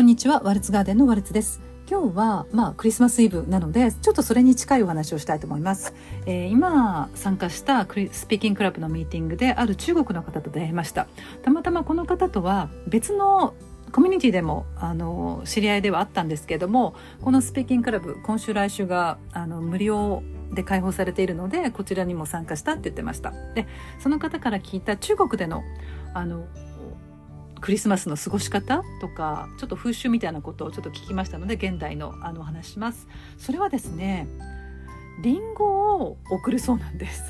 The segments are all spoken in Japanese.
こんにちはワルツガーデンのワルツです。今日はまあクリスマスイブなのでちょっとそれに近いお話をしたいと思います、えー、今参加したクリスピーキングクラブのミーティングである中国の方と出会いました。たまたまこの方とは別のコミュニティでもあの知り合いではあったんですけれどもこのスピーキングクラブ今週来週があの無料で開放されているのでこちらにも参加したって言ってました。でその方から聞いた中国でのあのクリスマスの過ごし方とかちょっと風習みたいなことをちょっと聞きましたので現代のあの話します。それはですねリンゴを送るそうなんです。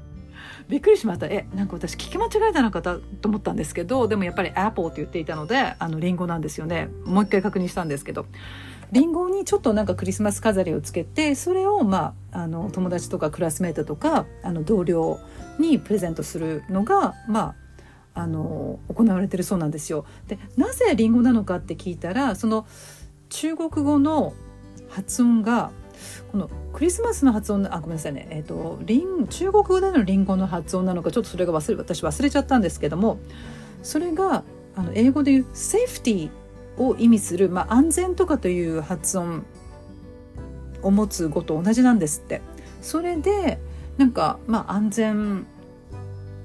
びっくりしました。えなんか私聞き間違えたのかと思ったんですけどでもやっぱりアップルって言っていたのであのリンゴなんですよね。もう一回確認したんですけど。リンゴにちょっとなんかクリスマス飾りをつけてそれをまああの友達とかクラスメートとかあの同僚にプレゼントするのがまああの行われてるそうなんですよ。でなぜリンゴなのかって聞いたらその中国語の発音がこのクリスマスの発音あごめんなさいね、えーと、リン中国語でのリンゴの発音なのかちょっとそれが忘れ私忘れちゃったんですけどもそれがあの英語で言うセーフティーを意味する、まあ、安全とかという発音を持つ語と同じなんですって。それでなんか、まあ、安全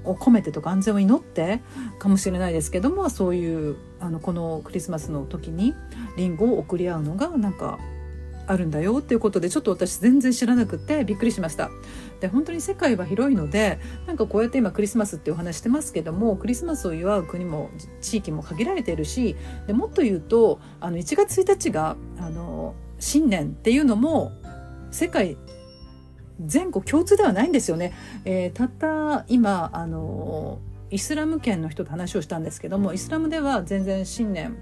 を込めてとか安全を祈ってかもしれないですけどもそういうあのこのクリスマスの時にリンゴを送り合うのがなんかあるんだよっていうことでちょっと私全然知らなくてびっくりしました。で本当に世界は広いのでなんかこうやって今クリスマスっていうお話してますけどもクリスマスを祝う国も地域も限られているしでもっと言うとあの1月1日があの新年っていうのも世界全国共通ではないんですよね。えー、たった今あのイスラム圏の人と話をしたんですけどもイスラムでは全然新年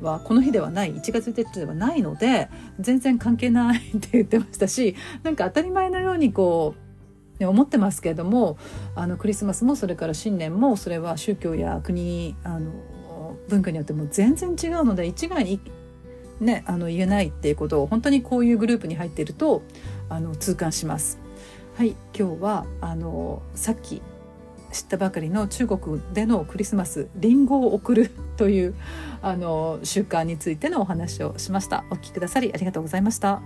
はこの日ではない1月1日ではないので全然関係ないって言ってましたしなんか当たり前のようにこう、ね、思ってますけれどもあのクリスマスもそれから新年もそれは宗教や国あの文化によっても全然違うので一概にね、あの言えないっていうことを本当にこういうグループに入っているとあの痛感します。はい、今日はあのさっき知ったばかりの中国でのクリスマスリンゴを送るというあの習慣についてのお話をしました。お聞きくださりありがとうございました。